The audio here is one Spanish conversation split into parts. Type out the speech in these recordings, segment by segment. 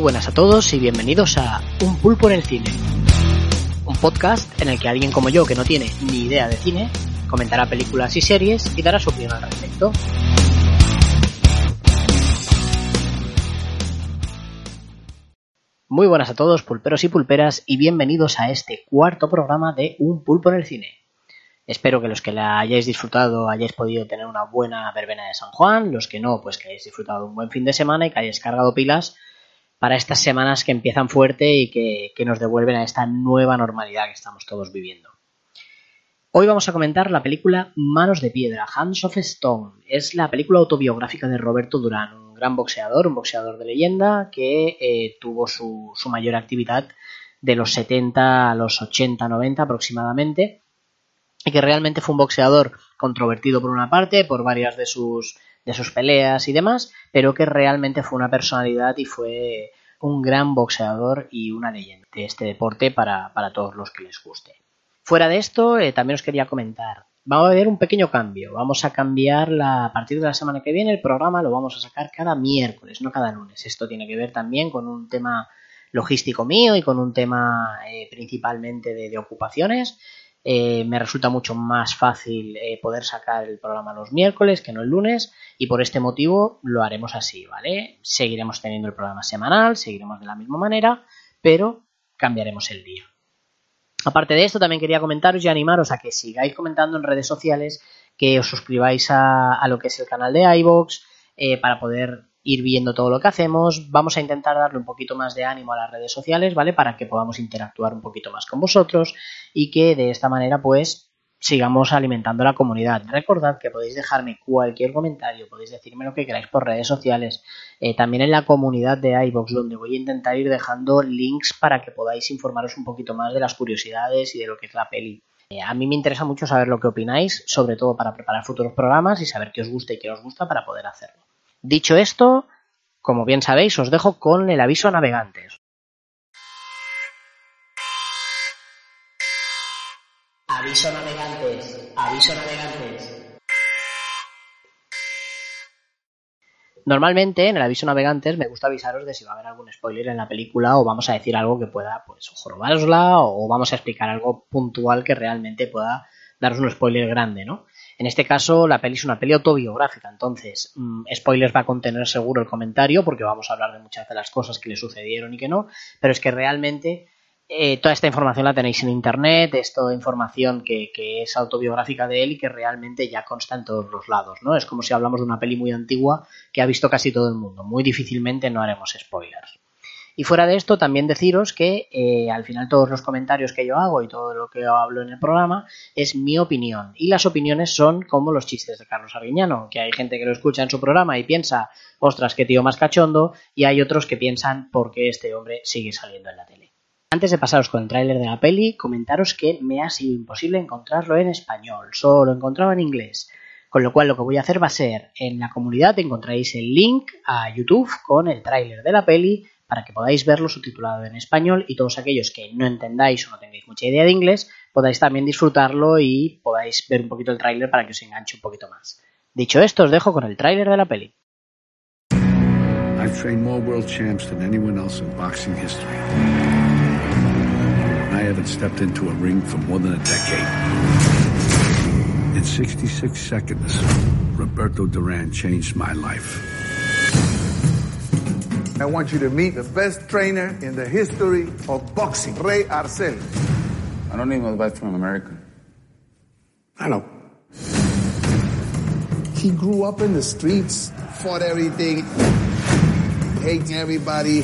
buenas a todos y bienvenidos a Un pulpo en el cine. Un podcast en el que alguien como yo que no tiene ni idea de cine comentará películas y series y dará su opinión al respecto. Muy buenas a todos, pulperos y pulperas, y bienvenidos a este cuarto programa de Un pulpo en el cine. Espero que los que la hayáis disfrutado hayáis podido tener una buena verbena de San Juan, los que no, pues que hayáis disfrutado un buen fin de semana y que hayáis cargado pilas para estas semanas que empiezan fuerte y que, nos devuelven a esta nueva normalidad que estamos todos viviendo. Hoy vamos a comentar la película Manos de Piedra, Hands of Stone. Es la película autobiográfica de Roberto Durán, un gran boxeador, un boxeador de leyenda que eh, tuvo su, mayor actividad de los 70 a los 80, 90 aproximadamente, y que realmente fue un boxeador controvertido por una parte, por varias de sus de sus peleas y demás, pero que realmente fue una personalidad y fue un gran boxeador y una leyenda de este deporte para, para todos los que les guste. Fuera de esto, eh, también os quería comentar, va a haber un pequeño cambio. Vamos a cambiar la, a partir de la semana que viene el programa, lo vamos a sacar cada miércoles, no cada lunes. Esto tiene que ver también con un tema logístico mío y con un tema eh, principalmente de ocupaciones eh, me resulta mucho más fácil eh, poder sacar el programa los miércoles que no el lunes y por este motivo lo haremos así, ¿vale? Seguiremos teniendo el programa semanal, seguiremos de la misma manera, pero cambiaremos el día. Aparte de esto, también quería comentaros y animaros a que sigáis comentando en redes sociales, que os suscribáis a, lo que es el canal de iVoox, eh, para poder ir viendo todo lo que hacemos. Vamos a intentar darle un poquito más de ánimo a las redes sociales, ¿vale? Para que podamos interactuar un poquito más con vosotros y que de esta manera, pues, sigamos alimentando la comunidad. Recordad que podéis dejarme cualquier comentario, podéis decirme lo que queráis por redes sociales, eh, también en la comunidad de iBox, donde voy a intentar ir dejando links para que podáis informaros un poquito más de las curiosidades y de lo que es la peli. Eh, a mí me interesa mucho saber lo que opináis, sobre todo para preparar futuros programas y saber qué os gusta y qué os gusta para poder hacerlo. Dicho esto, como bien sabéis, os dejo con el aviso a navegantes. Aviso a navegantes, aviso a navegantes. Normalmente en el aviso navegantes me gusta avisaros de si va a haber algún spoiler en la película o vamos a decir algo que pueda pues jorobárosla o vamos a explicar algo puntual que realmente pueda daros un spoiler grande, ¿no? En este caso, la peli es una peli autobiográfica, entonces, mmm, spoilers va a contener seguro el comentario, porque vamos a hablar de muchas de las cosas que le sucedieron y que no, pero es que realmente eh, toda esta información la tenéis en internet, es toda información que, que, es autobiográfica de él y que realmente ya consta en todos los lados, ¿no? Es como si hablamos de una peli muy antigua que ha visto casi todo el mundo. Muy difícilmente no haremos spoilers. Y fuera de esto, también deciros que eh, al final todos los comentarios que yo hago y todo lo que hablo en el programa es mi opinión. Y las opiniones son como los chistes de Carlos Arguiñano, que hay gente que lo escucha en su programa y piensa, ostras, qué tío más cachondo, y hay otros que piensan por qué este hombre sigue saliendo en la tele. Antes de pasaros con el tráiler de la peli, comentaros que me ha sido imposible encontrarlo en español, solo lo encontraba en inglés. Con lo cual lo que voy a hacer va a ser, en la comunidad encontraréis el link a YouTube con el tráiler de la peli para que podáis verlo subtitulado en español y todos aquellos que no entendáis o no tengáis mucha idea de inglés podáis también disfrutarlo y podáis ver un poquito el tráiler para que os enganche un poquito más. Dicho esto, os dejo con el tráiler de la peli. I've trained more world champs than anyone else in boxing history. I haven't stepped into a ring for more than a decade. In 66 seconds, Roberto Duran changed my life. I want you to meet the best trainer in the history of boxing, Ray Arcel. I don't need no advice from America. I know. He grew up in the streets, fought everything, hating everybody.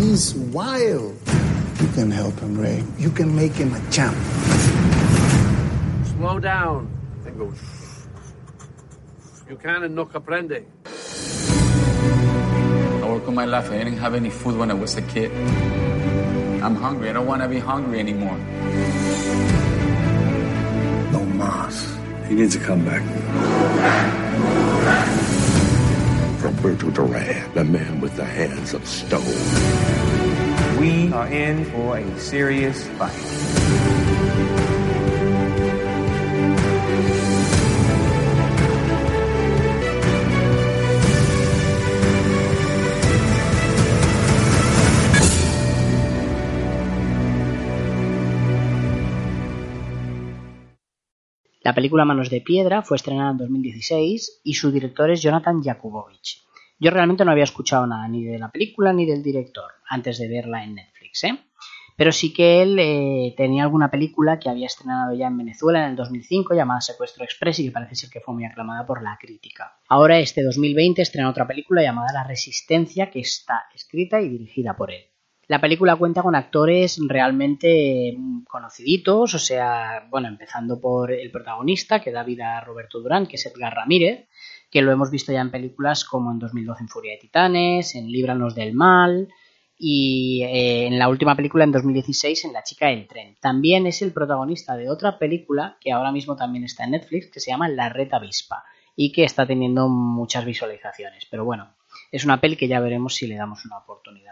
He's wild. You can help him, Ray. You can make him a champ. Slow down. Tengo. You can and no comprende. I work on my life. I didn't have any food when I was a kid. I'm hungry. I don't want to be hungry anymore. No mas. He needs to come back. Roberto Duran, the man with the hands of stone. We are in for a serious fight. La película Manos de Piedra fue estrenada en 2016 y su director es Jonathan Jakubowicz. Yo realmente no había escuchado nada ni de la película ni del director antes de verla en Netflix, ¿eh? Pero sí que él eh, tenía alguna película que había estrenado ya en Venezuela en el 2005 llamada Secuestro Express y que parece ser que fue muy aclamada por la crítica. Ahora este 2020 estrena otra película llamada La Resistencia que está escrita y dirigida por él. La película cuenta con actores realmente mm, conociditos, o sea, bueno, empezando por el protagonista que da vida a Roberto Durán, que es Edgar Ramírez, que lo hemos visto ya en películas como en 2012 en Furia de Titanes, en Líbranos del Mal, y eh, en la última película en 2016 en La chica del tren. También es el protagonista de otra película que ahora mismo también está en Netflix que se llama La Reta Avispa y que está teniendo muchas visualizaciones. Pero bueno, es una peli que ya veremos si le damos una oportunidad.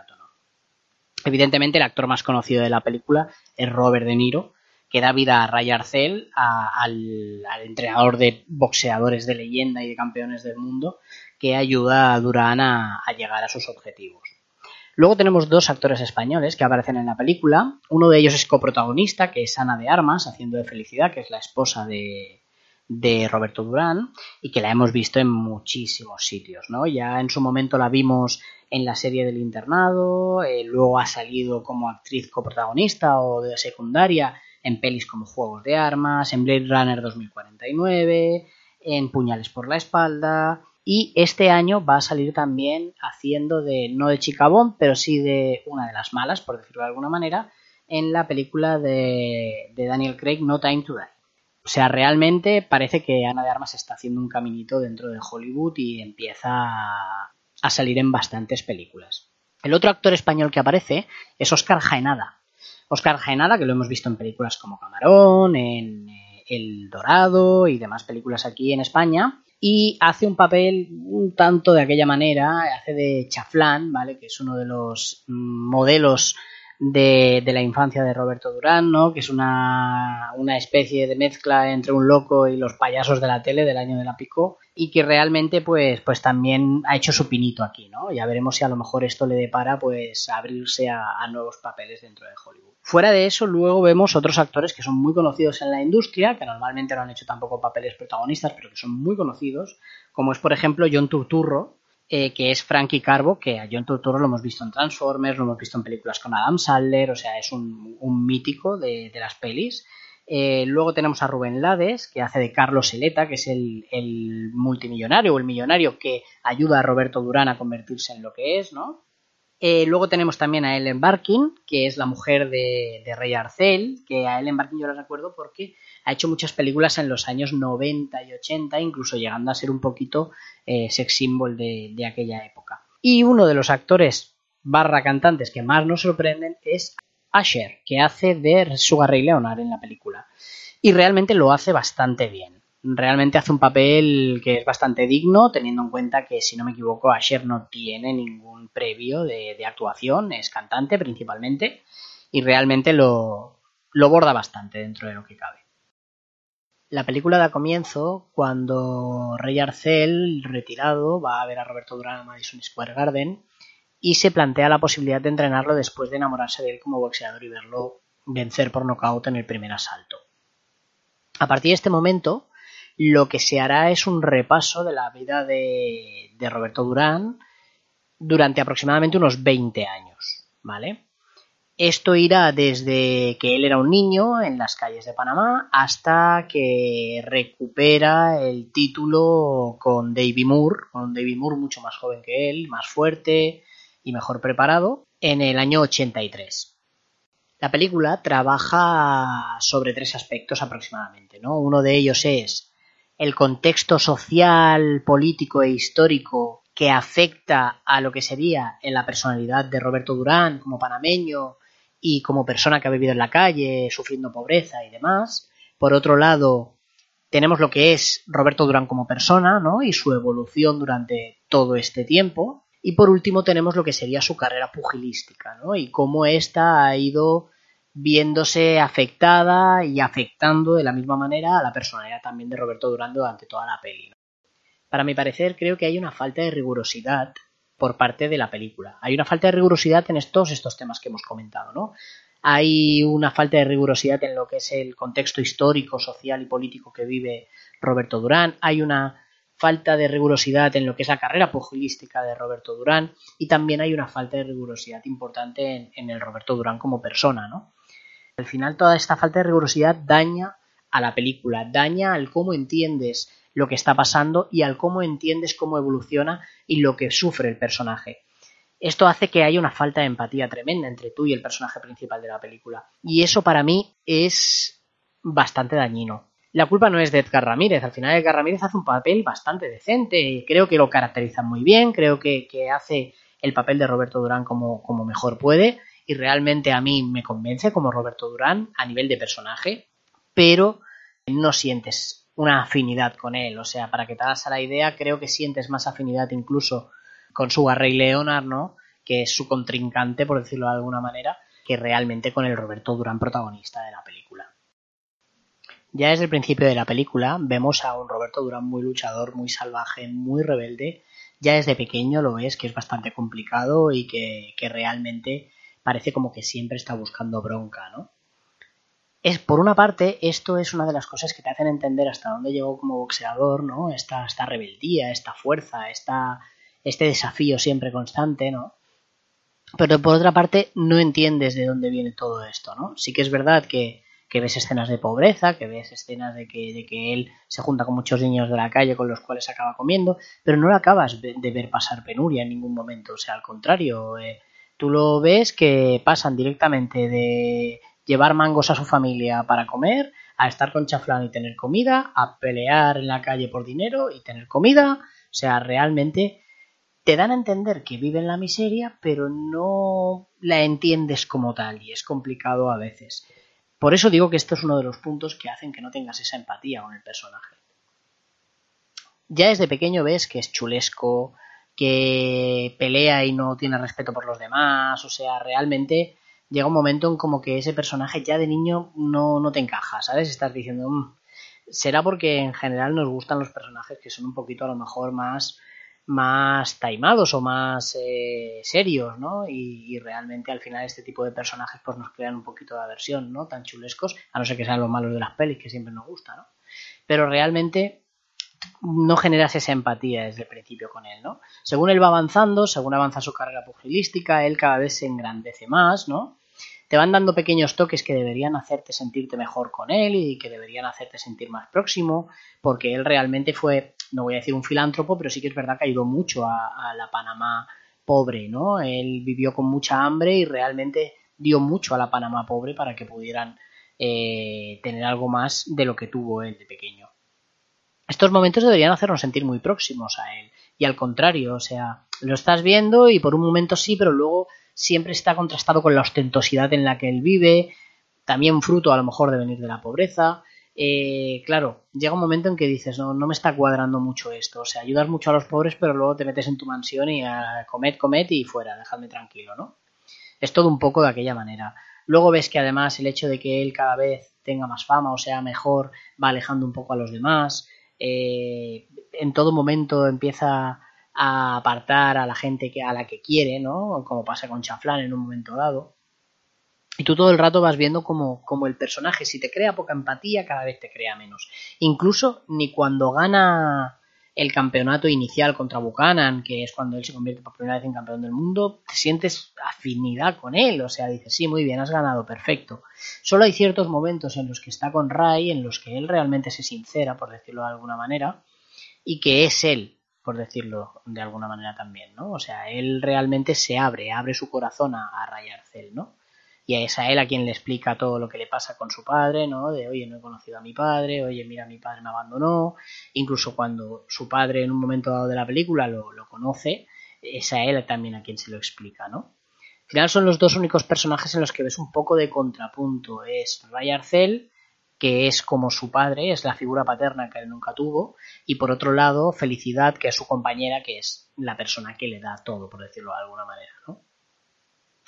Evidentemente el actor más conocido de la película es Robert De Niro, que da vida a Ray Arcel, al, entrenador de boxeadores de leyenda y de campeones del mundo, que ayuda a Durán a, a llegar a sus objetivos. Luego tenemos dos actores españoles que aparecen en la película. Uno de ellos es coprotagonista, que es Ana de Armas, haciendo de Felicidad, que es la esposa de, de Roberto Durán y que la hemos visto en muchísimos sitios, ¿no? Ya en su momento la vimos en la serie del internado, eh, luego ha salido como actriz coprotagonista o de secundaria en pelis como Juegos de Armas, en Blade Runner 2049, en Puñales por la espalda, y este año va a salir también haciendo de, no de Chicabón, pero sí de una de las malas, por decirlo de alguna manera, en la película de, de Daniel Craig, No Time to Die. O sea, realmente parece que Ana de Armas está haciendo un caminito dentro de Hollywood y empieza a salir en bastantes películas. El otro actor español que aparece es Oscar Jaenada. Oscar Jaenada, que lo hemos visto en películas como Camarón, en El Dorado y demás películas aquí en España, y hace un papel un tanto de aquella manera, hace de Chaflán, ¿vale? Que es uno de los modelos de, de, la infancia de Roberto Durán, ¿no? Que es una, una, especie de mezcla entre un loco y los payasos de la tele del año de la Pico y que realmente pues, pues también ha hecho su pinito aquí, ¿no? Ya veremos si a lo mejor esto le depara pues abrirse a, a nuevos papeles dentro de Hollywood. Fuera de eso, luego vemos otros actores que son muy conocidos en la industria, que normalmente no han hecho tampoco papeles protagonistas, pero que son muy conocidos, como es por ejemplo John Turturro, eh, que es Frankie Carbo, que a John Turturro lo hemos visto en Transformers, lo hemos visto en películas con Adam Sandler, o sea, es un, mítico de, las pelis. Eh, luego tenemos a Rubén Lades, que hace de Carlos Eleta, que es el, el multimillonario o el millonario que ayuda a Roberto Durán a convertirse en lo que es, ¿no? Eh, luego tenemos también a Ellen Barkin, que es la mujer de, de, Rey Arcel, que a Ellen Barkin yo la recuerdo porque ha hecho muchas películas en los años 90 y 80, incluso llegando a ser un poquito eh, sex symbol de, aquella época. Y uno de los actores barra cantantes que más nos sorprenden es Asher, que hace de Sugar Ray Leonard en la película. Y realmente lo hace bastante bien realmente hace un papel que es bastante digno, teniendo en cuenta que, si no me equivoco, Asher no tiene ningún previo de, de actuación, es cantante principalmente, y realmente lo, lo, borda bastante dentro de lo que cabe. La película da comienzo cuando Rey Arcel, retirado, va a ver a Roberto Durán a Madison Square Garden y se plantea la posibilidad de entrenarlo después de enamorarse de él como boxeador y verlo vencer por nocaut en el primer asalto. A partir de este momento, lo que se hará es un repaso de la vida de, de Roberto Durán durante aproximadamente unos 20 años, ¿vale? Esto irá desde que él era un niño en las calles de Panamá hasta que recupera el título con Davy Moore, con Davy Moore mucho más joven que él, más fuerte y mejor preparado, en el año 83. La película trabaja sobre tres aspectos aproximadamente, ¿no? Uno de ellos es el contexto social, político e histórico que afecta a lo que sería en la personalidad de Roberto Durán como panameño y como persona que ha vivido en la calle, sufriendo pobreza y demás. Por otro lado, tenemos lo que es Roberto Durán como persona, ¿no? Y su evolución durante todo este tiempo. Y por último tenemos lo que sería su carrera pugilística, ¿no? Y cómo ésta ha ido viéndose afectada y afectando de la misma manera a la personalidad también de Roberto Durán durante toda la peli. Para mi parecer, creo que hay una falta de rigurosidad por parte de la película. Hay una falta de rigurosidad en todos estos temas que hemos comentado, ¿no? hay una falta de rigurosidad en lo que es el contexto histórico, social y político que vive Roberto Durán, hay una falta de rigurosidad en lo que es la carrera pugilística de Roberto Durán y también hay una falta de rigurosidad importante en, en el Roberto Durán como persona, ¿no? Al final toda esta falta de rigurosidad daña a la película, daña al cómo entiendes lo que está pasando y al cómo entiendes cómo evoluciona y lo que sufre el personaje. Esto hace que haya una falta de empatía tremenda entre tú y el personaje principal de la película. Y eso para mí es bastante dañino. La culpa no es de Edgar Ramírez, al final Edgar Ramírez hace un papel bastante decente creo que lo caracteriza muy bien, creo que, que hace el papel de Roberto Durán como, como mejor puede y realmente a mí me convence como Roberto Durán a nivel de personaje, pero no sientes una afinidad con él. O sea, para que te hagas a la idea, creo que sientes más afinidad incluso con su Rey Leonard, ¿no? Que es su contrincante, por decirlo de alguna manera, que realmente con el Roberto Durán protagonista de la película. Ya desde el principio de la película vemos a un Roberto Durán muy luchador, muy salvaje, muy rebelde. Ya desde pequeño lo ves que es bastante complicado y que, que realmente parece como que siempre está buscando bronca, ¿no? Es, por una parte, esto es una de las cosas que te hacen entender hasta dónde llegó como boxeador, ¿no? Esta, esta rebeldía, esta fuerza, esta, este desafío siempre constante, ¿no? Pero por otra parte, no entiendes de dónde viene todo esto, ¿no? Sí que es verdad que, que ves escenas de pobreza, que ves escenas de que, de que él se junta con muchos niños de la calle con los cuales acaba comiendo, pero no lo acabas de ver pasar penuria en ningún momento, o sea, al contrario, eh, tú lo ves que pasan directamente de llevar mangos a su familia para comer, a estar con chaflán y tener comida, a pelear en la calle por dinero y tener comida. O sea, realmente te dan a entender que vive en la miseria, pero no la entiendes como tal y es complicado a veces. Por eso digo que esto es uno de los puntos que hacen que no tengas esa empatía con el personaje. Ya desde pequeño ves que es chulesco, que pelea y no tiene respeto por los demás, o sea, realmente llega un momento en como que ese personaje ya de niño no, no te encaja, ¿sabes? Estás diciendo, mmm, será porque en general nos gustan los personajes que son un poquito a lo mejor más más taimados o más eh, serios, ¿no? Y, y, realmente al final este tipo de personajes pues nos crean un poquito de aversión, ¿no? Tan chulescos, a no ser que sean los malos de las pelis que siempre nos gusta, ¿no? Pero realmente no generas esa empatía desde el principio con él, ¿no? Según él va avanzando, según avanza su carrera pugilística, él cada vez se engrandece más, ¿no? Te van dando pequeños toques que deberían hacerte sentirte mejor con él y que deberían hacerte sentir más próximo, porque él realmente fue, no voy a decir un filántropo, pero sí que es verdad que ayudó mucho a, la Panamá pobre, ¿no? Él vivió con mucha hambre y realmente dio mucho a la Panamá pobre para que pudieran eh, tener algo más de lo que tuvo él de pequeño. Estos momentos deberían hacernos sentir muy próximos a él. Y al contrario, o sea, lo estás viendo y por un momento sí, pero luego siempre está contrastado con la ostentosidad en la que él vive, también fruto a lo mejor de venir de la pobreza. Eh, claro, llega un momento en que dices, no, no me está cuadrando mucho esto, o sea, ayudas mucho a los pobres, pero luego te metes en tu mansión y a comed, comed y fuera, dejadme tranquilo, ¿no? Es todo un poco de aquella manera. Luego ves que además el hecho de que él cada vez tenga más fama o sea mejor va alejando un poco a los demás. Eh, en todo momento empieza a apartar a la gente que, a la que quiere, ¿no? Como pasa con Chaflán en un momento dado. Y tú todo el rato vas viendo como, como el personaje, si te crea poca empatía, cada vez te crea menos. Incluso ni cuando gana el campeonato inicial contra Buchanan, que es cuando él se convierte por primera vez en campeón del mundo, te sientes afinidad con él, o sea, dices, sí, muy bien, has ganado, perfecto. Solo hay ciertos momentos en los que está con Ray, en los que él realmente se sincera, por decirlo de alguna manera, y que es él, por decirlo de alguna manera también, ¿no? O sea, él realmente se abre, abre su corazón a, a Ray Arcel, ¿no? Y es a él a quien le explica todo lo que le pasa con su padre, ¿no? De, oye, no he conocido a mi padre, oye, mira, mi padre me abandonó, incluso cuando su padre en un momento dado de la película lo, lo conoce, es a él también a quien se lo explica, ¿no? Al final son los dos únicos personajes en los que ves un poco de contrapunto, es Ray Arcel, que es como su padre, es la figura paterna que él nunca tuvo, y por otro lado, Felicidad, que es su compañera, que es la persona que le da todo, por decirlo de alguna manera, ¿no?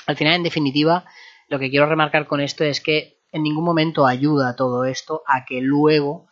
Al final, en definitiva, lo que quiero remarcar con esto es que en ningún momento ayuda todo esto a que luego,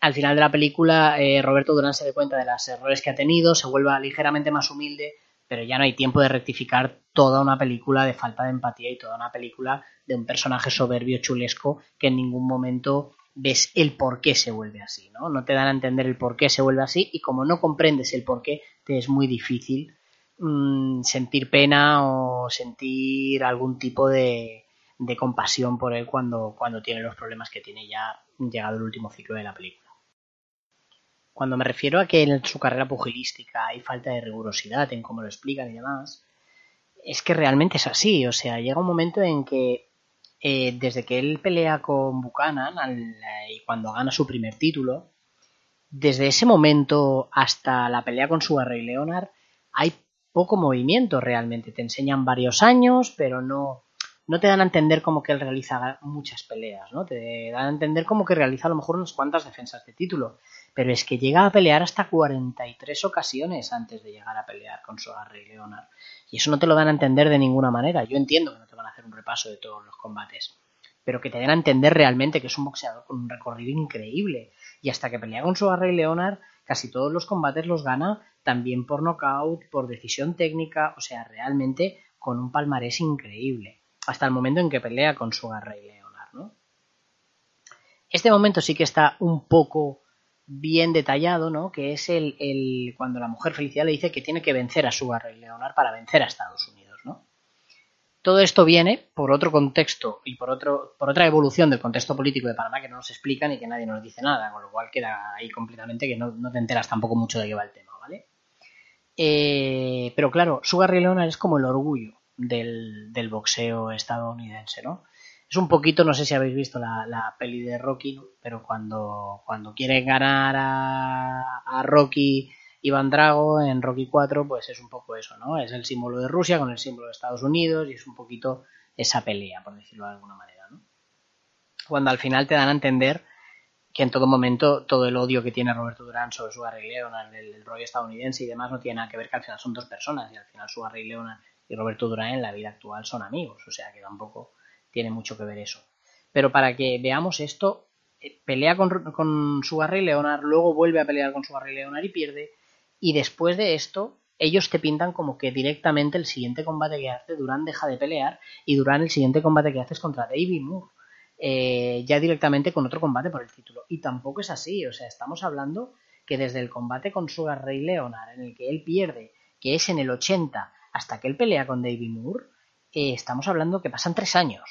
al final de la película, eh, Roberto Durán se dé cuenta de los errores que ha tenido, se vuelva ligeramente más humilde, pero ya no hay tiempo de rectificar toda una película de falta de empatía y toda una película de un personaje soberbio chulesco que en ningún momento ves el por qué se vuelve así, ¿no? No te dan a entender el por qué se vuelve así y como no comprendes el por qué, te es muy difícil mmm, sentir pena o sentir algún tipo de, de compasión por él cuando, cuando tiene los problemas que tiene ya llegado el último ciclo de la película. Cuando me refiero a que en su carrera pugilística hay falta de rigurosidad en cómo lo explican y demás, es que realmente es así. O sea, llega un momento en que eh, desde que él pelea con Buchanan y cuando gana su primer título, desde ese momento hasta la pelea con Sugar Ray Leonard hay poco movimiento realmente. Te enseñan varios años, pero no, no te dan a entender como que él realiza muchas peleas, ¿no? Te dan a entender como que realiza a lo mejor unas cuantas defensas de título. Pero es que llega a pelear hasta 43 ocasiones antes de llegar a pelear con Sugar Ray Leonard. Y eso no te lo dan a entender de ninguna manera. Yo entiendo que no te van a hacer un repaso de todos los combates. Pero que te den a entender realmente que es un boxeador con un recorrido increíble. Y hasta que pelea con Sugar Ray Leonard, casi todos los combates los gana también por knockout, por decisión técnica, o sea, realmente con un palmarés increíble hasta el momento en que pelea con Sugar Ray Leonard, ¿no? Este momento sí que está un poco bien detallado, ¿no? Que es el, el, cuando la mujer Felicidad le dice que tiene que vencer a Sugar Ray Leonard para vencer a Estados Unidos. Todo esto viene por otro contexto y por otro, por otra evolución del contexto político de Panamá que no nos explican y que nadie nos dice nada, con lo cual queda ahí completamente que no, te enteras tampoco mucho de qué va el tema, ¿vale? Eh, pero claro, Sugar Ray Leonard es como el orgullo del, boxeo estadounidense, ¿no? Es un poquito, no sé si habéis visto la, peli de Rocky, pero cuando, cuando quieren ganar a, a Rocky Iván Drago en Rocky 4, pues es un poco eso, ¿no? Es el símbolo de Rusia con el símbolo de Estados Unidos y es un poquito esa pelea, por decirlo de alguna manera, ¿no? Cuando al final te dan a entender que en todo momento todo el odio que tiene Roberto Durán sobre su Ray Leonard, el, rollo estadounidense y demás no tiene nada que ver que al final son dos personas y al final su Ray Leonard y Roberto Durán en la vida actual son amigos, o sea que tampoco tiene mucho que ver eso. Pero para que veamos esto, eh, pelea con, con Sugar Ray Leonard, luego vuelve a pelear con Sugar Ray Leonard y pierde, y después de esto, ellos te pintan como que directamente el siguiente combate que hace Durán deja de pelear y Durán el siguiente combate que hace es contra David Moore. Eh, ya directamente con otro combate por el título. Y tampoco es así, o sea, estamos hablando que desde el combate con Sugar Ray Leonard, en el que él pierde, que es en el 80, hasta que él pelea con David Moore, eh, estamos hablando que pasan tres años.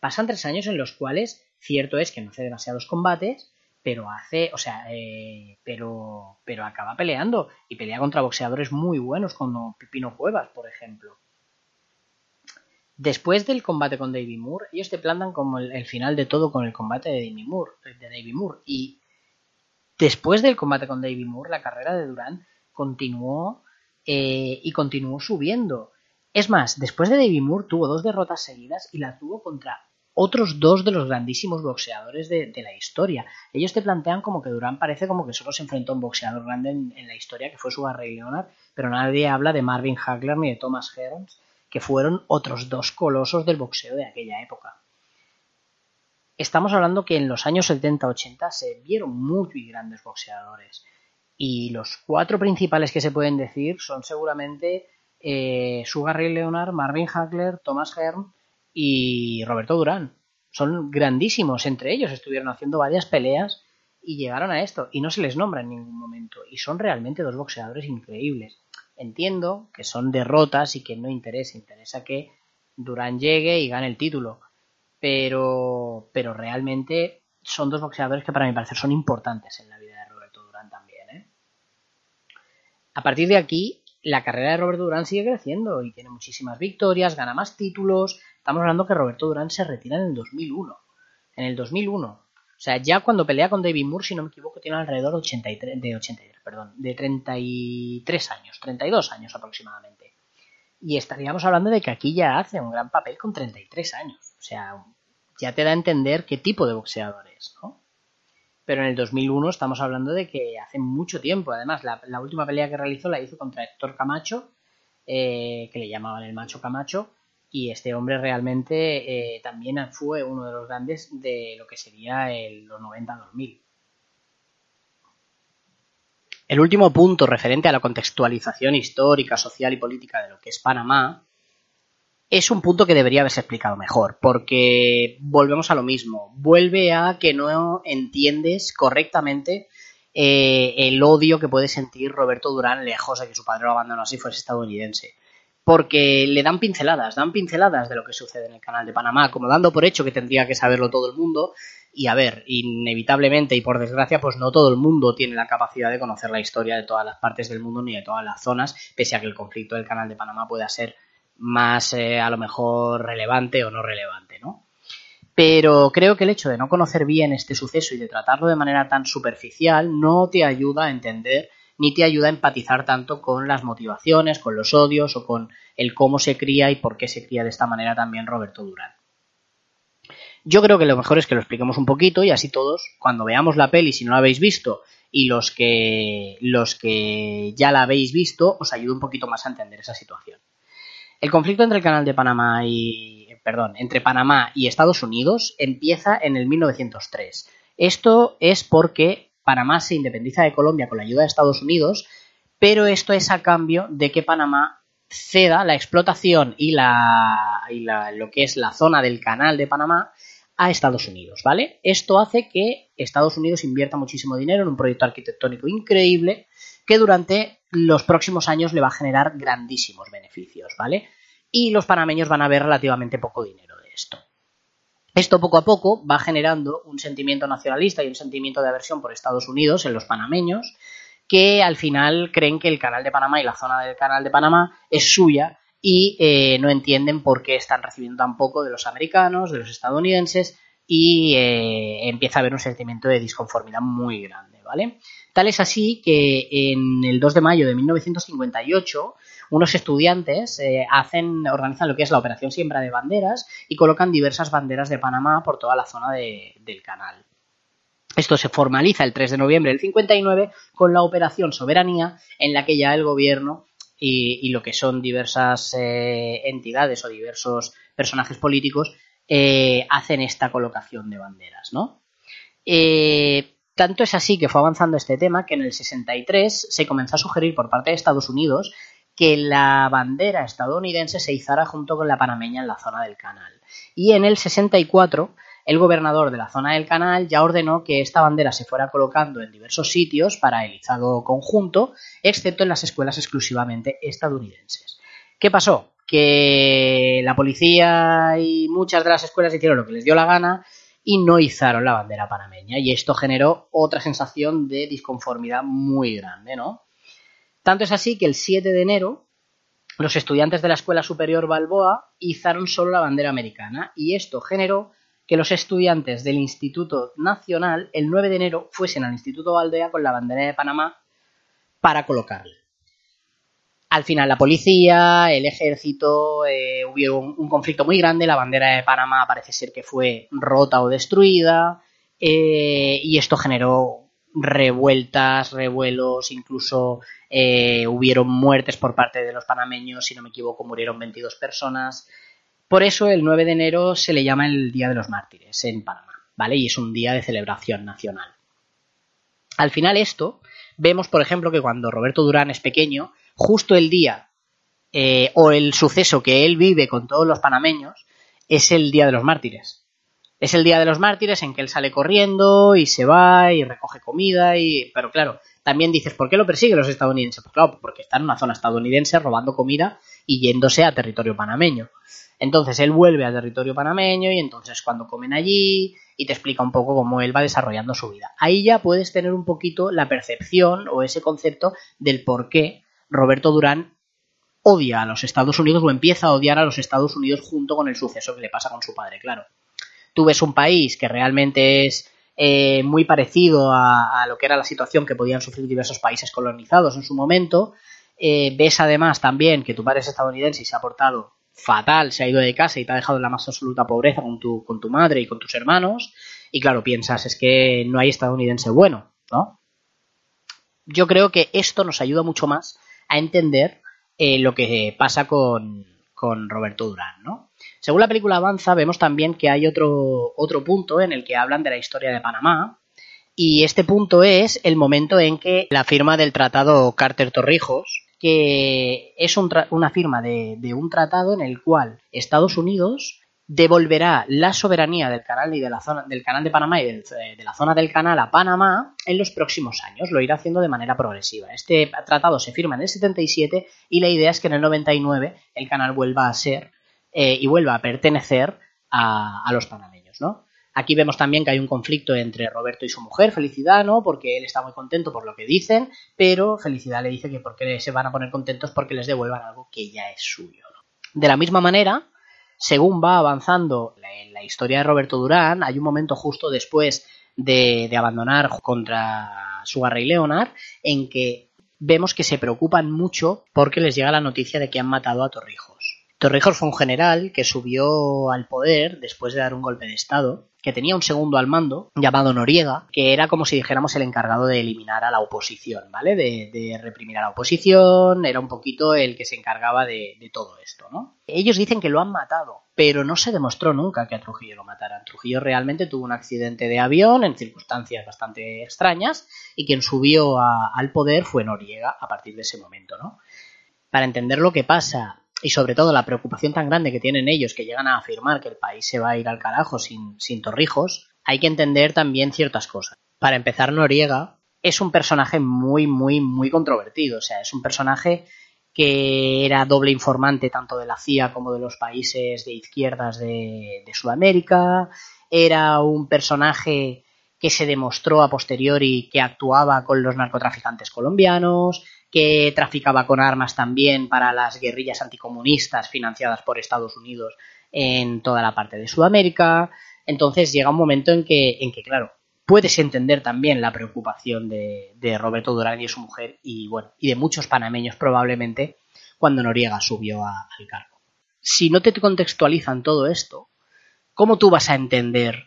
Pasan tres años en los cuales, cierto es que no hace demasiados combates, pero hace, o sea, eh, pero, pero acaba peleando y pelea contra boxeadores muy buenos como Pipino Cuevas, por ejemplo. Después del combate con David Moore, ellos te plantan como el, final de todo con el combate de David Moore, de David Moore. Y después del combate con David Moore, la carrera de Durán continuó eh, y continuó subiendo. Es más, después de David Moore tuvo dos derrotas seguidas y la tuvo contra otros dos de los grandísimos boxeadores de, la historia. Ellos te plantean como que Durán parece como que solo se enfrentó a un boxeador grande en, la historia, que fue su Ray Leonard, pero nadie habla de Marvin Hagler ni de Thomas Hearns, que fueron otros dos colosos del boxeo de aquella época. Estamos hablando que en los años 70-80 se vieron muy grandes boxeadores. Y los cuatro principales que se pueden decir son seguramente eh, Sugar Ray Leonard, Marvin Hagler, Thomas Hearn y Roberto Durán. Son grandísimos, entre ellos estuvieron haciendo varias peleas y llegaron a esto y no se les nombra en ningún momento y son realmente dos boxeadores increíbles. Entiendo que son derrotas y que no interesa, interesa que Durán llegue y gane el título, pero pero realmente son dos boxeadores que para mi parecer son importantes en la vida de Roberto Durán también, ¿eh? A partir de aquí la carrera de Roberto Durán sigue creciendo y tiene muchísimas victorias, gana más títulos. Estamos hablando que Roberto Durán se retira en el 2001. En el 2001. O sea, ya cuando pelea con David Moore, si no me equivoco, tiene alrededor de 83, de 83, perdón, de 33 años, 32 años aproximadamente. Y estaríamos hablando de que aquí ya hace un gran papel con 33 años. O sea, ya te da a entender qué tipo de boxeador es, ¿no? pero en el 2001 estamos hablando de que hace mucho tiempo. Además, la, la última pelea que realizó la hizo contra Héctor Camacho, eh, que le llamaban el macho Camacho, y este hombre realmente eh, también fue uno de los grandes de lo que sería el, los 90-2000. El último punto referente a la contextualización histórica, social y política de lo que es Panamá es un punto que debería haberse explicado mejor, porque volvemos a lo mismo, vuelve a que no entiendes correctamente eh, el odio que puede sentir Roberto Durán lejos de que su padre lo abandonó así fuese estadounidense. Porque le dan pinceladas, dan pinceladas de lo que sucede en el canal de Panamá, como dando por hecho que tendría que saberlo todo el mundo. Y a ver, inevitablemente y por desgracia, pues no todo el mundo tiene la capacidad de conocer la historia de todas las partes del mundo ni de todas las zonas, pese a que el conflicto del canal de Panamá pueda ser más eh, a lo mejor relevante o no relevante, ¿no? Pero creo que el hecho de no conocer bien este suceso y de tratarlo de manera tan superficial no te ayuda a entender ni te ayuda a empatizar tanto con las motivaciones, con los odios o con el cómo se cría y por qué se cría de esta manera también Roberto Durán. Yo creo que lo mejor es que lo expliquemos un poquito y así todos, cuando veamos la peli, si no la habéis visto, y los que, los que ya la habéis visto, os ayude un poquito más a entender esa situación. El conflicto entre el Canal de Panamá y. Perdón, entre Panamá y Estados Unidos empieza en el 1903. Esto es porque Panamá se independiza de Colombia con la ayuda de Estados Unidos, pero esto es a cambio de que Panamá ceda la explotación y, la, y la, lo que es la zona del canal de Panamá a Estados Unidos, ¿vale? Esto hace que Estados Unidos invierta muchísimo dinero en un proyecto arquitectónico increíble que durante los próximos años le va a generar grandísimos beneficios, ¿vale? Y los panameños van a ver relativamente poco dinero de esto. Esto poco a poco va generando un sentimiento nacionalista y un sentimiento de aversión por Estados Unidos en los panameños, que al final creen que el canal de Panamá y la zona del canal de Panamá es suya y eh, no entienden por qué están recibiendo tan poco de los americanos, de los estadounidenses y eh, empieza a haber un sentimiento de disconformidad muy grande, ¿vale? Tal es así que en el 2 de mayo de 1958 unos estudiantes eh, hacen, organizan lo que es la Operación Siembra de Banderas y colocan diversas banderas de Panamá por toda la zona del canal. Esto se formaliza el 3 de noviembre del 59 con la Operación Soberanía, en la que ya el gobierno y, lo que son diversas eh, entidades o diversos personajes políticos eh, hacen esta colocación de banderas, ¿no? Tanto es así que fue avanzando este tema que en el 63 se comenzó a sugerir por parte de Estados Unidos que la bandera estadounidense se izara junto con la panameña en la zona del canal. Y en el 64 el gobernador de la zona del canal ya ordenó que esta bandera se fuera colocando en diversos sitios para el izado conjunto, excepto en las escuelas exclusivamente estadounidenses. ¿Qué pasó? Que la policía y muchas de las escuelas hicieron lo que les dio la gana y no izaron la bandera panameña y esto generó otra sensación de disconformidad muy grande, ¿no? Tanto es así que el 7 de enero los estudiantes de la Escuela Superior Balboa izaron solo la bandera americana y esto generó que los estudiantes del Instituto Nacional el 9 de enero fuesen al Instituto Aldea con la bandera de Panamá para colocarla. Al final la policía, el ejército, eh, hubo un, conflicto muy grande, la bandera de Panamá parece ser que fue rota o destruida eh, y esto generó revueltas, revuelos, incluso eh, hubieron muertes por parte de los panameños, si no me equivoco murieron 22 personas. Por eso el 9 de enero se le llama el Día de los Mártires en Panamá, ¿vale? Y es un día de celebración nacional. Al final esto, vemos por ejemplo que cuando Roberto Durán es pequeño, justo el día eh, o el suceso que él vive con todos los panameños es el Día de los Mártires. Es el Día de los Mártires en que él sale corriendo y se va y recoge comida y... Pero claro, también dices, ¿por qué lo persiguen los estadounidenses? Pues claro, porque está en una zona estadounidense robando comida y yéndose a territorio panameño. Entonces él vuelve a territorio panameño y entonces cuando comen allí y te explica un poco cómo él va desarrollando su vida. Ahí ya puedes tener un poquito la percepción o ese concepto del por qué Roberto Durán odia a los Estados Unidos o empieza a odiar a los Estados Unidos junto con el suceso que le pasa con su padre, claro. Tú ves un país que realmente es eh, muy parecido a, lo que era la situación que podían sufrir diversos países colonizados en su momento. Eh, ves además también que tu padre es estadounidense y se ha portado fatal, se ha ido de casa y te ha dejado en la más absoluta pobreza con tu, con tu madre y con tus hermanos. Y claro, piensas, es que no hay estadounidense bueno, ¿no? Yo creo que esto nos ayuda mucho más a entender eh, lo que pasa con, Roberto Durán, ¿no? Según la película avanza, vemos también que hay otro, otro punto en el que hablan de la historia de Panamá, Y este punto es el momento en que la firma del tratado Carter-Torrijos, que es un una firma de, de un tratado en el cual Estados Unidos devolverá la soberanía del canal y de la zona del canal de Panamá y del- de la zona del canal a Panamá en los próximos años. Lo irá haciendo de manera progresiva. Este tratado se firma en el 77 y la idea es que en el 99 el canal vuelva a ser eh, y vuelva a pertenecer a, los panameños, ¿no? Aquí vemos también que hay un conflicto entre Roberto y su mujer, Felicidad, ¿no? Porque él está muy contento por lo que dicen, pero Felicidad le dice que porque se van a poner contentos porque les devuelvan algo que ya es suyo. De la misma manera, según va avanzando la, la historia de Roberto Durán, hay un momento justo después de, de abandonar contra Sugar Ray Leonard en que vemos que se preocupan mucho porque les llega la noticia de que han matado a Torrijos. Torrijos fue un general que subió al poder después de dar un golpe de Estado, que tenía un segundo al mando, llamado Noriega, que era como si dijéramos el encargado de eliminar a la oposición, ¿vale? De, reprimir a la oposición, era un poquito el que se encargaba de, todo esto, ¿no? Ellos dicen que lo han matado, pero no se demostró nunca que a Trujillo lo mataran. Trujillo realmente tuvo un accidente de avión en circunstancias bastante extrañas y quien subió al poder fue Noriega a partir de ese momento, ¿no? Para entender lo que pasa y sobre todo la preocupación tan grande que tienen ellos que llegan a afirmar que el país se va a ir al carajo sin, sin Torrijos, hay que entender también ciertas cosas. Para empezar, Noriega es un personaje muy, muy, muy controvertido. O sea, es un personaje que era doble informante tanto de la CIA como de los países de izquierdas de, de Sudamérica. Era un personaje que se demostró a posteriori que actuaba con los narcotraficantes colombianos, que traficaba con armas también para las guerrillas anticomunistas financiadas por Estados Unidos en toda la parte de Sudamérica. Entonces llega un momento en que, en que claro, puedes entender también la preocupación de, Roberto Durán y su mujer y bueno, y de muchos panameños probablemente cuando Noriega subió al cargo. Si no te contextualizan todo esto, ¿cómo tú vas a entender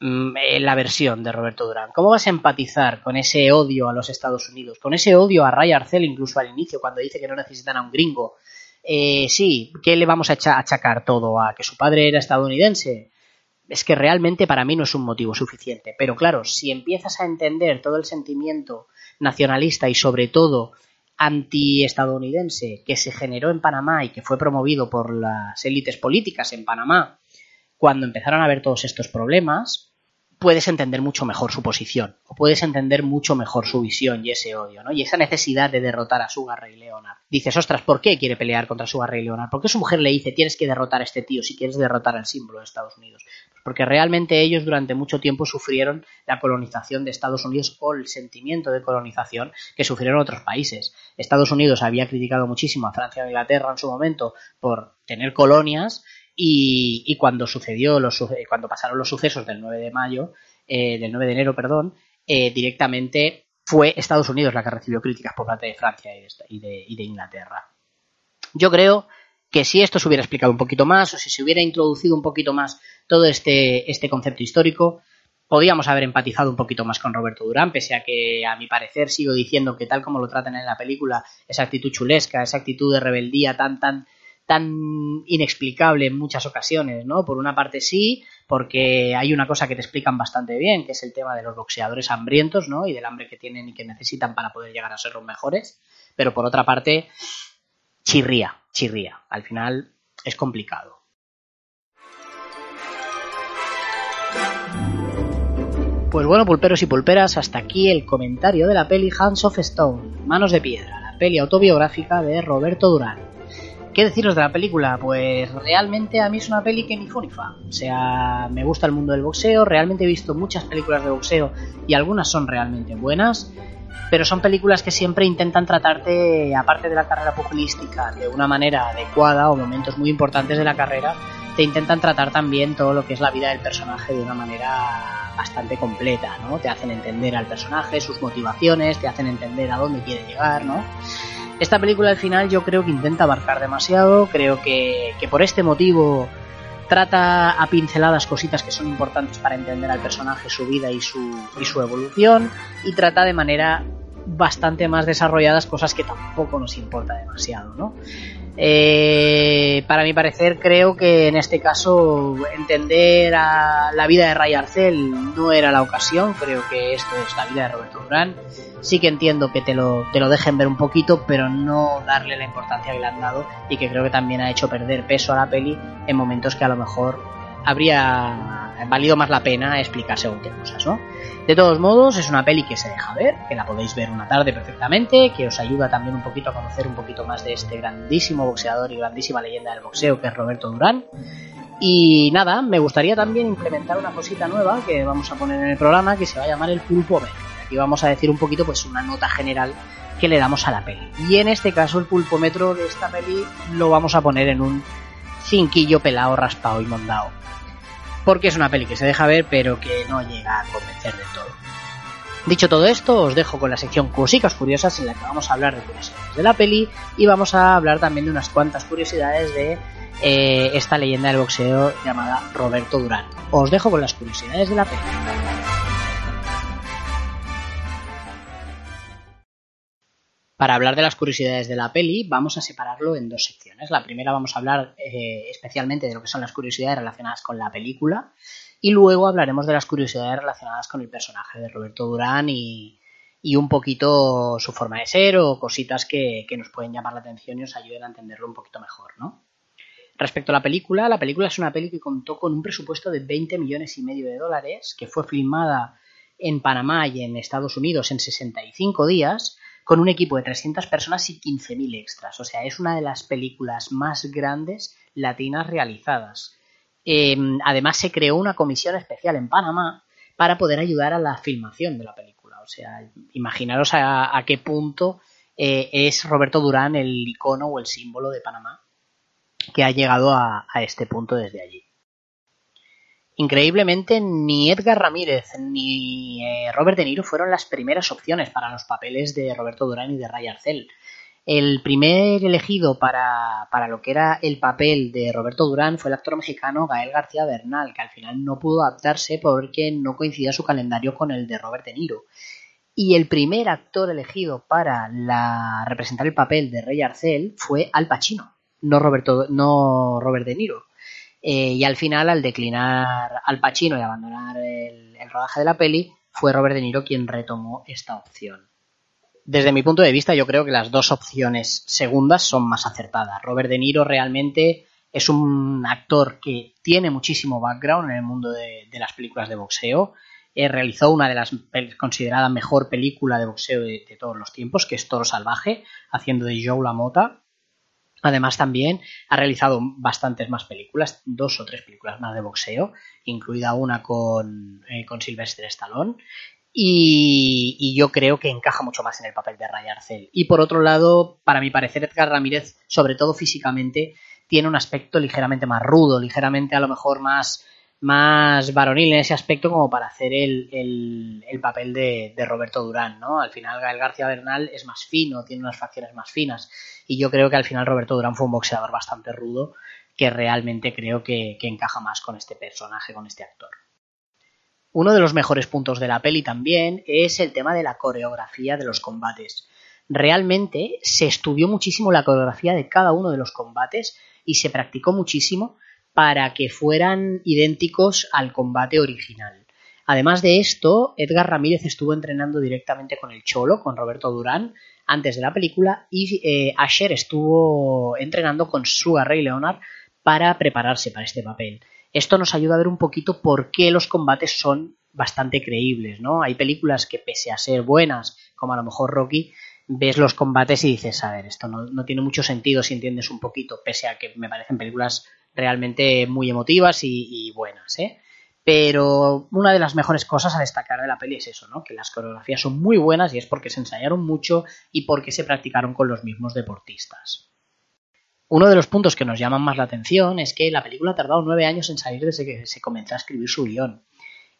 la versión de Roberto Durán? ¿Cómo vas a empatizar con ese odio a los Estados Unidos? Con ese odio a Ray Arcel incluso al inicio cuando dice que no necesitan a un gringo. Eh, sí, ¿qué le vamos a acha- achacar todo? ¿A que su padre era estadounidense? es que realmente para mí no es un motivo suficiente. Pero claro, si empiezas a entender todo el sentimiento nacionalista y sobre todo antiestadounidense que se generó en Panamá y que fue promovido por las élites políticas en Panamá cuando empezaron a ver todos estos problemas, puedes entender mucho mejor su posición, o puedes entender mucho mejor su visión y ese odio, ¿no? Y esa necesidad de derrotar a Sugar Ray Leonard. Dices, ostras, ¿por qué quiere pelear contra Sugar Ray Leonard? ¿Por qué su mujer le dice, tienes que derrotar a este tío si quieres derrotar al símbolo de Estados Unidos? Pues porque realmente ellos durante mucho tiempo sufrieron la colonización de Estados Unidos o el sentimiento de colonización que sufrieron otros países. Estados Unidos había criticado muchísimo a Francia e Inglaterra en su momento por tener colonias y, cuando sucedió suce- cuando pasaron los sucesos del 9 de mayo, eh, del 9 de enero, perdón, eh, directamente fue Estados Unidos la que recibió críticas por parte de Francia y de, esta- y de- y de Inglaterra. Yo creo que si esto se hubiera explicado un poquito más o si se hubiera introducido un poquito más todo este, este concepto histórico, podíamos haber empatizado un poquito más con Roberto Durán, pese a que a mi parecer sigo diciendo que tal como lo tratan en la película, esa actitud chulesca, esa actitud de rebeldía tan tan tan inexplicable en muchas ocasiones, ¿no? Por una parte sí, porque hay una cosa que te explican bastante bien, que es el tema de los boxeadores hambrientos, ¿no? Y del hambre que tienen y que necesitan para poder llegar a ser los mejores, pero por otra parte chirría, chirría. Al final es complicado. Pues bueno, pulperos y pulperas, hasta aquí el comentario de la peli Hands of Stone, Manos de Piedra, la peli autobiográfica de Roberto Durán. ¿Qué deciros de la película? Pues realmente a mí es una peli que ni fu ni fa. O sea, me gusta el mundo del boxeo, realmente he visto muchas películas de boxeo y algunas son realmente buenas, pero son películas que siempre intentan tratarte, aparte de la carrera pugilística, de una manera adecuada o momentos muy importantes de la carrera, te intentan tratar también todo lo que es la vida del personaje de una manera bastante completa, ¿no? Te hacen entender al personaje, sus motivaciones, te hacen entender a dónde quiere llegar, ¿no? Esta película al final yo creo que intenta abarcar demasiado, creo que, que por este motivo trata a pinceladas cositas que son importantes para entender al personaje, su vida y su, y su evolución, y trata de manera bastante más desarrolladas, cosas que tampoco nos importa demasiado, ¿no? Eh, para mi parecer, creo que en este caso entender a la vida de Ray Arcel no era la ocasión. Creo que esto es la vida de Roberto Durán. Sí que entiendo que te lo, te lo dejen ver un poquito, pero no darle la importancia que le han dado y que creo que también ha hecho perder peso a la peli en momentos que a lo mejor habría valido más la pena explicar según qué cosas, ¿no? De todos modos, es una peli que se deja ver, que la podéis ver una tarde perfectamente, que os ayuda también un poquito a conocer un poquito más de este grandísimo boxeador y grandísima leyenda del boxeo que es Roberto Durán. Y nada, me gustaría también implementar una cosita nueva que vamos a poner en el programa que se va a llamar el pulpómetro. Aquí vamos a decir un poquito pues una nota general que le damos a la peli. Y en este caso el pulpómetro de esta peli lo vamos a poner en un cinquillo pelado, raspado y mondado porque es una peli que se deja ver pero que no llega a convencer del todo. Dicho todo esto, os dejo con la sección Cositas Curiosas en la que vamos a hablar de curiosidades de la peli y vamos a hablar también de unas cuantas curiosidades de eh, esta leyenda del boxeo llamada Roberto Durán. Os dejo con las curiosidades de la peli. Para hablar de las curiosidades de la peli, vamos a separarlo en dos secciones. La primera vamos a hablar eh, especialmente de lo que son las curiosidades relacionadas con la película y luego hablaremos de las curiosidades relacionadas con el personaje de Roberto Durán y, un poquito su forma de ser o cositas que, que, nos pueden llamar la atención y os ayuden a entenderlo un poquito mejor, ¿no? Respecto a la película, la película es una peli que contó con un presupuesto de 20 millones y medio de dólares, que fue filmada en Panamá y en Estados Unidos en 65 días con un equipo de 300 personas y 15.000 extras. O sea, es una de las películas más grandes latinas realizadas. Em, además, se creó una comisión especial en Panamá para poder ayudar a la filmación de la película. O sea, imaginaros a, qué punto eh, es Roberto Durán el icono o el símbolo de Panamá que ha llegado a este punto desde allí. Increíblemente, ni Edgar Ramírez ni eh, Robert De Niro fueron las primeras opciones para los papeles de Roberto Durán y de Ray Arcel. El primer elegido para, para, lo que era el papel de Roberto Durán fue el actor mexicano Gael García Bernal, que al final no pudo adaptarse porque no coincidía su calendario con el de Robert De Niro. Y el primer actor elegido para la, representar el papel de Ray Arcel fue Al Pacino, no, Roberto, no Robert De Niro. Eh, y al final, al declinar al Pacino y abandonar el, rodaje de la peli, fue Robert De Niro quien retomó esta opción. Desde mi punto de vista, yo creo que las dos opciones segundas son más acertadas. Robert De Niro realmente es un actor que tiene muchísimo background en el mundo de, las películas de boxeo. Eh, realizó una de las considerada mejor película de boxeo de, todos los tiempos, que es Toro Salvaje, haciendo de Joe LaMotta. Además también ha realizado bastantes más películas, dos o tres películas más de boxeo, incluida una con, eh, con Sylvester Stallone. Y, yo creo que encaja mucho más en el papel de Ray Arcel. Y por otro lado, para mi parecer, Edgar Ramírez, sobre todo físicamente, tiene un aspecto ligeramente más rudo, ligeramente a lo mejor más, más varonil en ese aspecto como para hacer el, el, papel de, de, Roberto Durán, ¿no? Al final Gael García Bernal es más fino, tiene unas facciones más finas y yo creo que al final Roberto Durán fue un boxeador bastante rudo que realmente creo que, encaja más con este personaje, con este actor. Uno de los mejores puntos de la peli también es el tema de la coreografía de los combates. Realmente se estudió muchísimo la coreografía de cada uno de los combates y se practicó muchísimo para que fueran idénticos al combate original. Además de esto, Edgar Ramírez estuvo entrenando directamente con el Cholo, con Roberto Durán, antes de la película y eh, Asher estuvo entrenando con Sugar Ray Leonard para prepararse para este papel. Esto nos ayuda a ver un poquito por qué los combates son bastante creíbles, ¿no? Hay películas que pese a ser buenas, como a lo mejor Rocky, ves los combates y dices, a ver, esto no, no tiene mucho sentido si entiendes un poquito, pese a que me parecen películas realmente muy emotivas y, buenas, ¿eh? Pero una de las mejores cosas a destacar de la peli es eso, ¿no? Que las coreografías son muy buenas y es porque se ensayaron mucho y porque se practicaron con los mismos deportistas. Uno de los puntos que nos llaman más la atención es que la película ha tardado nueve años en salir desde que se comenzó a escribir su guion.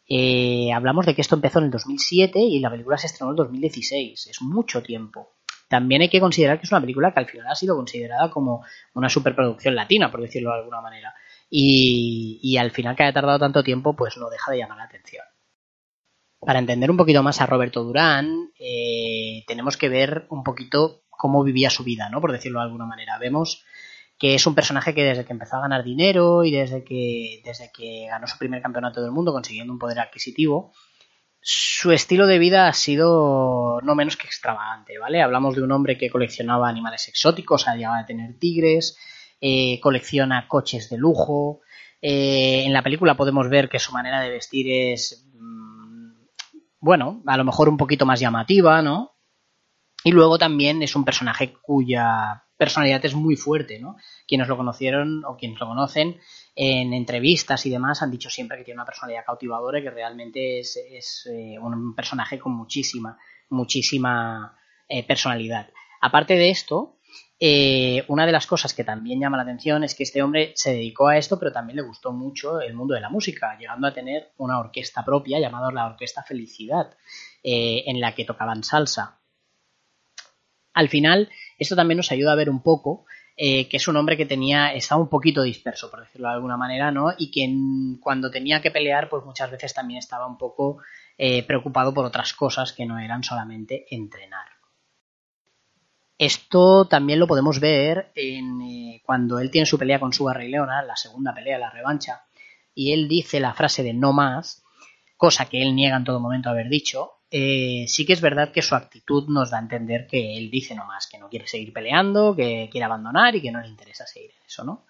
Eh, hablamos de que esto empezó en el 2007 y la película se estrenó en el 2016. Es mucho tiempo. También hay que considerar que es una película que al final ha sido considerada como una superproducción latina, por decirlo de alguna manera y, al final que haya tardado tanto tiempo pues no deja de llamar la atención. para entender un poquito más a Roberto Durán, eh, tenemos que ver un poquito cómo vivía su vida, ¿no? Por decirlo de alguna manera. Vemos que es un personaje que desde que empezó a ganar dinero y desde que, desde que ganó su primer campeonato del mundo consiguiendo un poder adquisitivo, su estilo de vida ha sido no menos que extravagante, ¿vale? Hablamos de un hombre que coleccionaba animales exóticos, ha llegado a tener tigres, eh, colecciona coches de lujo. Eh, en la película podemos ver que su manera de vestir es, mm, bueno, a lo mejor un poquito más llamativa, ¿no? Y luego también es un personaje cuya personalidad es muy fuerte, ¿no? Quienes lo conocieron o quienes lo conocen en entrevistas y demás han dicho siempre que tiene una personalidad cautivadora y que realmente es, eh, un personaje con muchísima, muchísima eh, personalidad. Aparte de esto, eh, una de las cosas que también llama la atención es que este hombre se dedicó a esto, pero también le gustó mucho el mundo de la música, llegando a tener una orquesta propia llamada la Orquesta Felicidad, en la que tocaban salsa. Al final, esto también nos ayuda a ver un poco eh, que es un hombre que tenía, estaba un poquito disperso, por decirlo de alguna manera, ¿no? Y que cuando tenía que pelear, pues muchas veces también estaba un poco eh, preocupado por otras cosas que no eran solamente entrenar. Esto también lo podemos ver en, eh, cuando él tiene su pelea con su Rey Leonard, la segunda pelea, la revancha, y él dice la frase de no más, cosa que él niega en todo momento haber dicho, eh, sí que es verdad que su actitud nos da a entender que él dice nomás que no quiere seguir peleando, que quiere abandonar y que no le interesa seguir en eso, ¿no?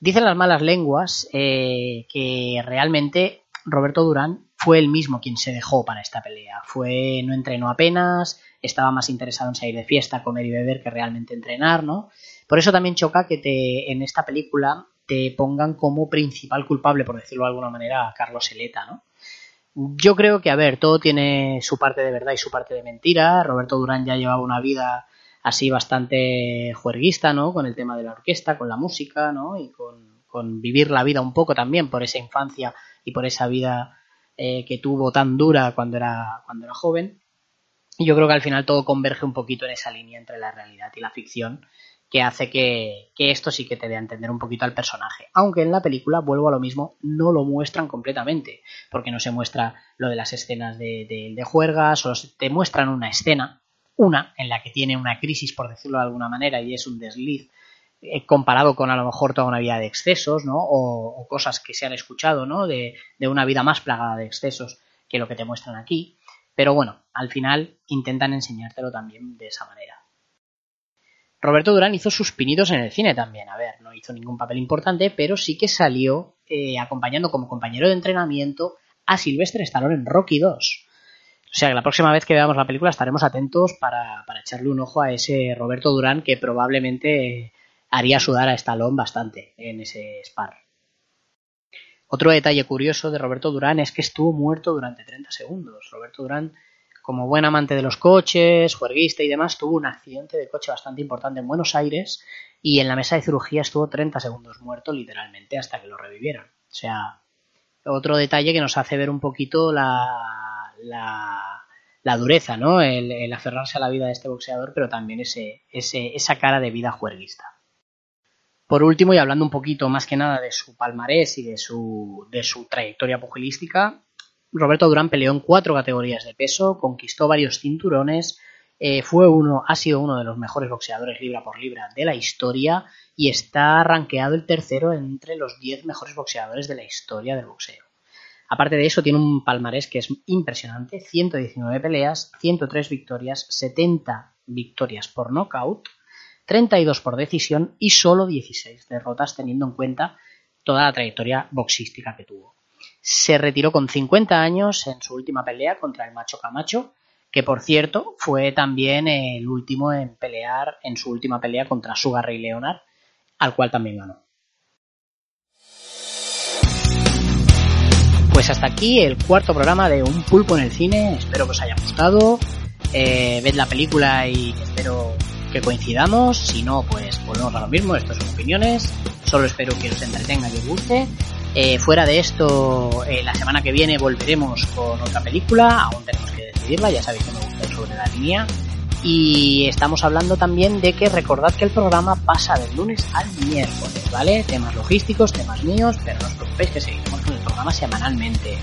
Dicen las malas lenguas eh, que realmente Roberto Durán fue el mismo quien se dejó para esta pelea. Fue, no entrenó apenas, estaba más interesado en salir de fiesta, comer y beber que realmente entrenar, ¿no? Por eso también choca que te, en esta película te pongan como principal culpable, por decirlo de alguna manera, a Carlos Eleta, ¿no? Yo creo que, a ver, todo tiene su parte de verdad y su parte de mentira. Roberto Durán ya llevaba una vida así bastante juerguista, ¿no? Con el tema de la orquesta, con la música, ¿no? Y con, vivir la vida un poco también por esa infancia y por esa vida eh, que tuvo tan dura cuando era, cuando era joven. Y yo creo que al final todo converge un poquito en esa línea entre la realidad y la ficción que hace que, esto sí que te dé a entender un poquito al personaje. Aunque en la película, vuelvo a lo mismo, no lo muestran completamente, porque no se muestra lo de las escenas de, de, juerga, solo te muestran una escena, una en la que tiene una crisis, por decirlo de alguna manera, y es un desliz eh, comparado con a lo mejor toda una vida de excesos, ¿no? O, cosas que se han escuchado, ¿no? De, de una vida más plagada de excesos que lo que te muestran aquí. Pero bueno, al final intentan enseñártelo también de esa manera. Roberto Durán hizo sus pinitos en el cine también. A ver, no hizo ningún papel importante, pero sí que salió eh, acompañando como compañero de entrenamiento a Silvestre Stallone en Rocky 2. O sea que la próxima vez que veamos la película estaremos atentos para, echarle un ojo a ese Roberto Durán que probablemente haría sudar a Stallone bastante en ese spar. Otro detalle curioso de Roberto Durán es que estuvo muerto durante 30 segundos. Roberto Durán como buen amante de los coches, juerguista y demás, tuvo un accidente de coche bastante importante en Buenos Aires y en la mesa de cirugía estuvo 30 segundos muerto literalmente hasta que lo revivieron. O sea, otro detalle que nos hace ver un poquito la, la, dureza, ¿no? El, aferrarse a la vida de este boxeador, pero también ese, ese, esa cara de vida juerguista. Por último, y hablando un poquito más que nada de su palmarés y de su, de su trayectoria pugilística, Roberto Durán peleó en cuatro categorías de peso, conquistó varios cinturones, eh, fue uno, ha sido uno de los mejores boxeadores libra por libra de la historia y está rankeado el tercero entre los 10 mejores boxeadores de la historia del boxeo. Aparte de eso, tiene un palmarés que es impresionante: 119 peleas, 103 victorias, 70 victorias por nocaut, 32 por decisión y solo 16 derrotas, teniendo en cuenta toda la trayectoria boxística que tuvo se retiró con 50 años en su última pelea contra el Macho Camacho, que por cierto fue también el último en pelear en su última pelea contra Sugar Ray Leonard, al cual también ganó. Pues hasta aquí el cuarto programa de Un Pulpo en el Cine. Espero que os haya gustado. Eh, ved la película y espero que coincidamos. Si no, pues volvemos a lo mismo. Estos son opiniones. Solo espero que os entretenga y os guste. Eh, fuera de esto, eh, la semana que viene volveremos con otra película, aún tenemos que decidirla, ya sabéis que me gusta sobre la línea. Y estamos hablando también de que recordad que el programa pasa del lunes al miércoles, ¿vale? Temas logísticos, temas míos, pero no os preocupéis que seguiremos con el programa semanalmente.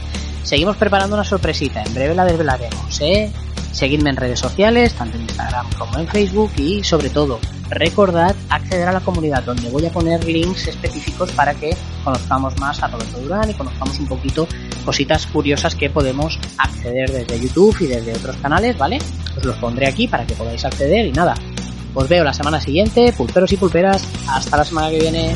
Seguimos preparando una sorpresita, en breve la desvelaremos, ¿eh? Seguidme en redes sociales, tanto en Instagram como en Facebook y sobre todo recordad acceder a la comunidad donde voy a poner links específicos para que conozcamos más a Roberto Durán y conozcamos un poquito cositas curiosas que podemos acceder desde YouTube y desde otros canales, ¿vale? Os los pondré aquí para que podáis acceder y nada. Os veo la semana siguiente, pulperos y pulperas. Hasta la semana que viene.